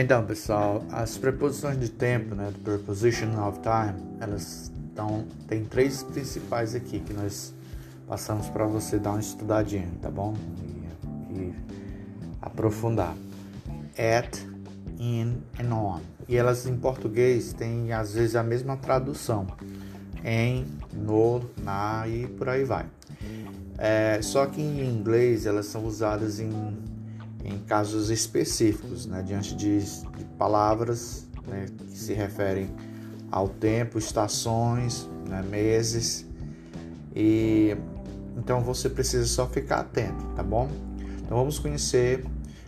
Então, pessoal, as preposições de tempo, né, the preposition of time, elas estão tem três principais aqui que nós passamos para você dar uma estudadinha, tá bom? E, e aprofundar. At, in and on. E elas em português têm às vezes a mesma tradução. Em, no, na e por aí vai. É, só que em inglês elas são usadas em em casos específicos, né, diante de, de palavras né, que se referem ao tempo, estações, né, meses. E então você precisa só ficar atento, tá bom? Então vamos conhecer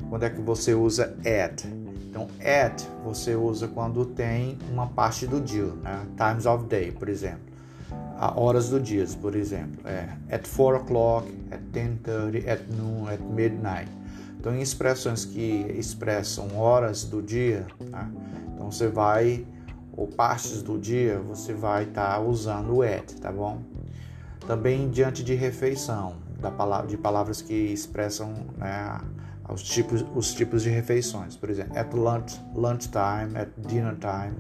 quando é que você usa at. Então at você usa quando tem uma parte do dia, né? Times of day, por exemplo. A horas do dia, por exemplo. É at 4 o'clock, at 10:30, at noon, at midnight. Então, em expressões que expressam horas do dia, tá? então você vai, ou partes do dia, você vai estar tá usando o at, tá bom? Também diante de refeição, da palavra, de palavras que expressam né, os, tipos, os tipos de refeições. Por exemplo, at lunch, lunch time, at dinner time,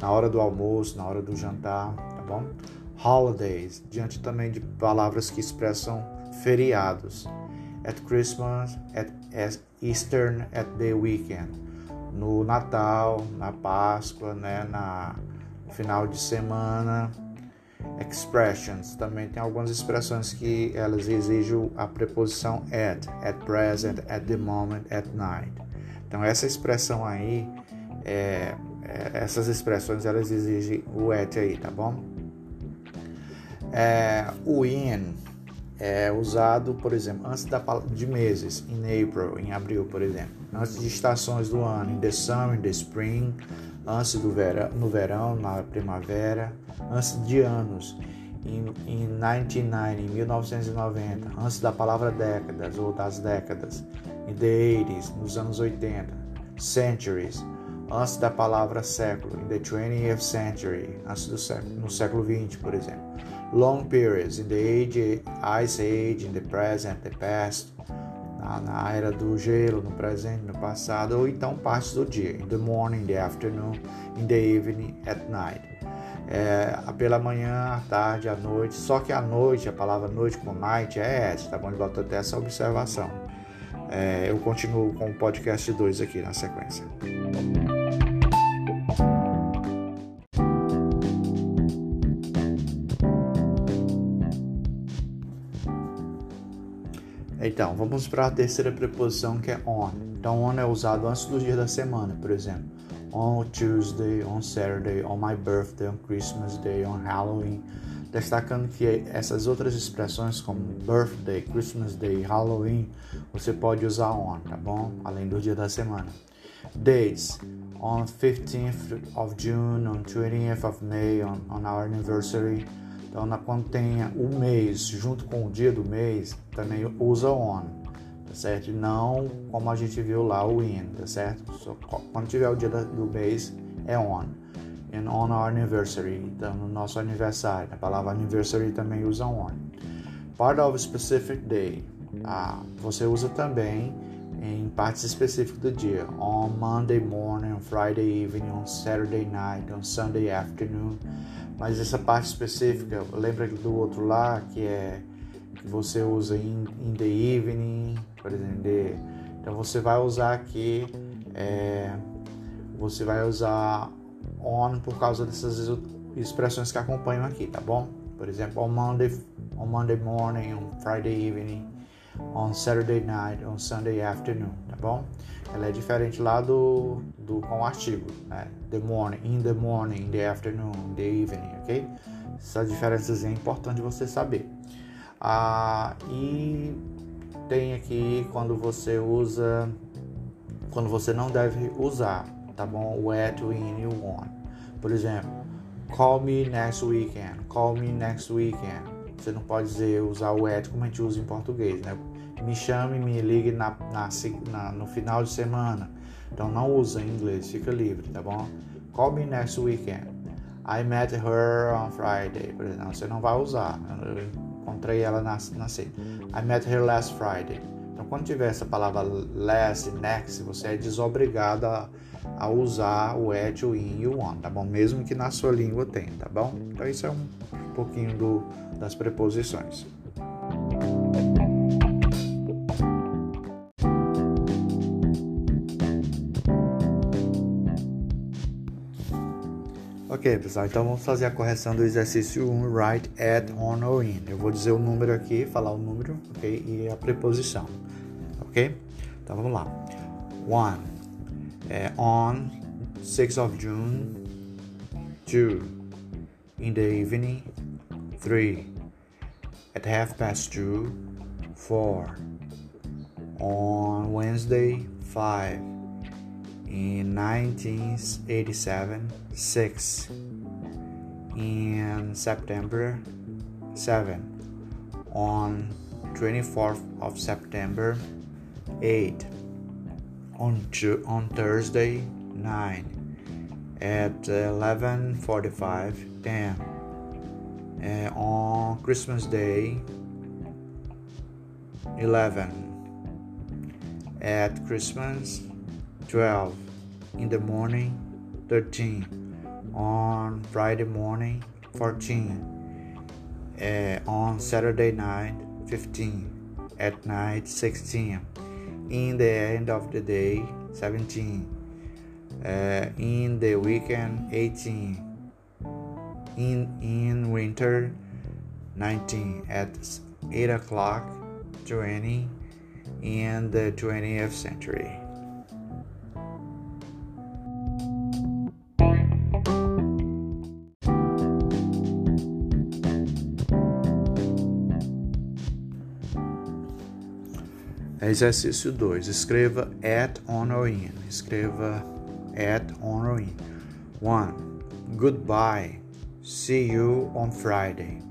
na hora do almoço, na hora do jantar, tá bom? Holidays, diante também de palavras que expressam feriados at Christmas, at, at Easter, at the weekend. No Natal, na Páscoa, né, na final de semana. Expressions, também tem algumas expressões que elas exigem a preposição at, at present, at the moment, at night. Então essa expressão aí, é, é, essas expressões elas exigem o at aí, tá bom? É, o in é usado, por exemplo, antes da, de meses, in April, em abril, por exemplo, antes de estações do ano, in the summer, in the spring, antes do verão, no verão, na primavera, antes de anos, em, em 1990, em 1990, antes da palavra décadas ou das décadas, in the 80s, nos anos 80, centuries, antes da palavra século, in the 20th century, antes do século, no século 20, por exemplo long periods in the age, ice age, in the present, the past, na, na era do gelo, no presente, no passado, ou então partes do dia, in the morning, in the afternoon, in the evening, at night. É, pela manhã, à tarde, à noite, só que à noite, a palavra noite com night é essa, tá bom? Ele botou até essa observação. É, eu continuo com o podcast 2 aqui na sequência. Então, vamos para a terceira preposição que é on. Então, on é usado antes do dia da semana, por exemplo. On Tuesday, on Saturday, on my birthday, on Christmas Day, on Halloween. Destacando que essas outras expressões como birthday, Christmas Day, Halloween, você pode usar on, tá bom? Além do dia da semana. Dates. On 15th of June, on 20th of May, on, on our anniversary. Então, na, quando tenha o mês junto com o dia do mês, também usa on, tá certo? Não como a gente viu lá o in, tá certo? Só, quando tiver o dia do mês, é on. And on our anniversary, então no nosso aniversário. A palavra anniversary também usa on. Part of a specific day. Ah, você usa também em partes específicas do dia. On Monday morning, on Friday evening, on Saturday night, on Sunday afternoon. Mas essa parte específica, lembra do outro lá, que é que você usa in, in the evening, por exemplo, então você vai usar aqui, é, você vai usar on por causa dessas expressões que acompanham aqui, tá bom? Por exemplo, on Monday, on Monday morning, on Friday evening, on Saturday night, on Sunday afternoon, tá bom? Ela é diferente lá do, do com o artigo, né? The morning, in the morning, in the afternoon, in the evening, ok? Essa diferença é importante você saber. Ah, e tem aqui quando você usa, quando você não deve usar, tá bom? O at, in e on. Por exemplo, call me next weekend, call me next weekend. Você não pode dizer usar o at como a gente usa em português, né? Me chame, me ligue na, na, na, no final de semana. Então não usa em inglês, fica livre, tá bom? Call me next weekend. I met her on Friday. Por exemplo, você não vai usar. Eu encontrei ela na, na sexta. I met her last Friday. Então, quando tiver essa palavra e next, você é desobrigado a, a usar o at, o in e o on, tá bom? Mesmo que na sua língua tenha, tá bom? Então, isso é um pouquinho do, das preposições. Ok, pessoal, então vamos fazer a correção do exercício 1, write at, on or in. Eu vou dizer o número aqui, falar o número, ok? E a preposição, ok? Então vamos lá. 1. É, on 6 of June. 2. In the evening. 3. At half past 2. 4. On Wednesday. 5 in 1987 6 in September 7 on 24th of September 8 on on Thursday 9 at 11:45 10 uh, on Christmas Day 11 at Christmas 12 in the morning 13 on Friday morning 14 uh, on Saturday night 15 at night 16 in the end of the day 17 uh, in the weekend 18 in in winter 19 at 8 o'clock 20 in the 20th century Exercício 2. Escreva at, on or in. Escreva at, on or in. 1. Goodbye. See you on Friday.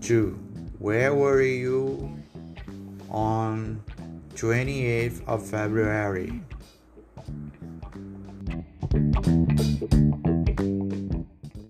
2. Where were you on 28th of February?